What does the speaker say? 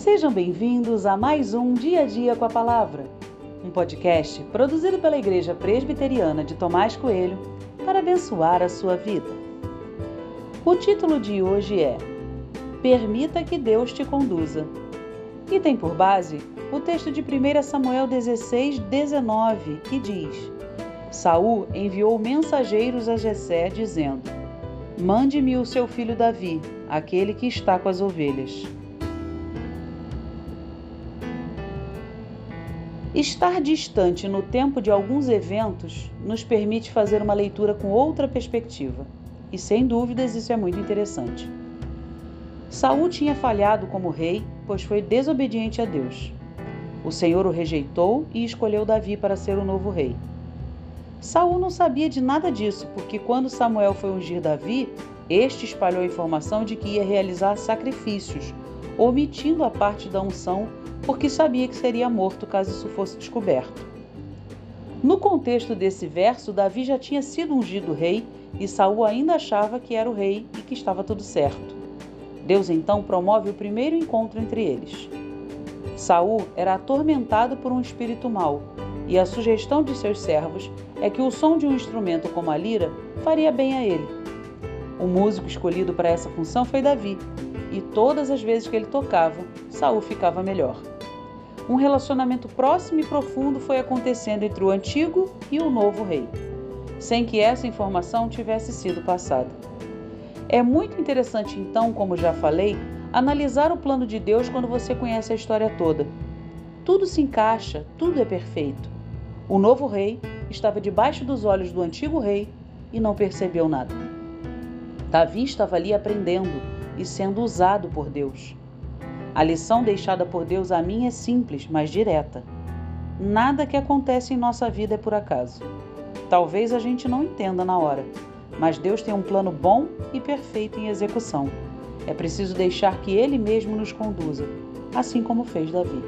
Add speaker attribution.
Speaker 1: Sejam bem-vindos a mais um Dia a Dia com a Palavra, um podcast produzido pela Igreja Presbiteriana de Tomás Coelho para abençoar a sua vida. O título de hoje é Permita que Deus te conduza e tem por base o texto de 1 Samuel 16, 19, que diz: Saul enviou mensageiros a Jessé dizendo: Mande-me o seu filho Davi, aquele que está com as ovelhas. Estar distante no tempo de alguns eventos nos permite fazer uma leitura com outra perspectiva, e sem dúvidas isso é muito interessante. Saul tinha falhado como rei, pois foi desobediente a Deus. O Senhor o rejeitou e escolheu Davi para ser o novo rei. Saul não sabia de nada disso, porque quando Samuel foi ungir Davi, este espalhou a informação de que ia realizar sacrifícios, omitindo a parte da unção porque sabia que seria morto caso isso fosse descoberto. No contexto desse verso, Davi já tinha sido ungido rei e Saul ainda achava que era o rei e que estava tudo certo. Deus então promove o primeiro encontro entre eles. Saul era atormentado por um espírito mau, e a sugestão de seus servos é que o som de um instrumento como a lira faria bem a ele. O músico escolhido para essa função foi Davi, e todas as vezes que ele tocava, Saul ficava melhor. Um relacionamento próximo e profundo foi acontecendo entre o antigo e o novo rei, sem que essa informação tivesse sido passada. É muito interessante, então, como já falei, analisar o plano de Deus quando você conhece a história toda. Tudo se encaixa, tudo é perfeito. O novo rei estava debaixo dos olhos do antigo rei e não percebeu nada. Davi estava ali aprendendo e sendo usado por Deus. A lição deixada por Deus a mim é simples, mas direta. Nada que acontece em nossa vida é por acaso. Talvez a gente não entenda na hora, mas Deus tem um plano bom e perfeito em execução. É preciso deixar que Ele mesmo nos conduza, assim como fez Davi.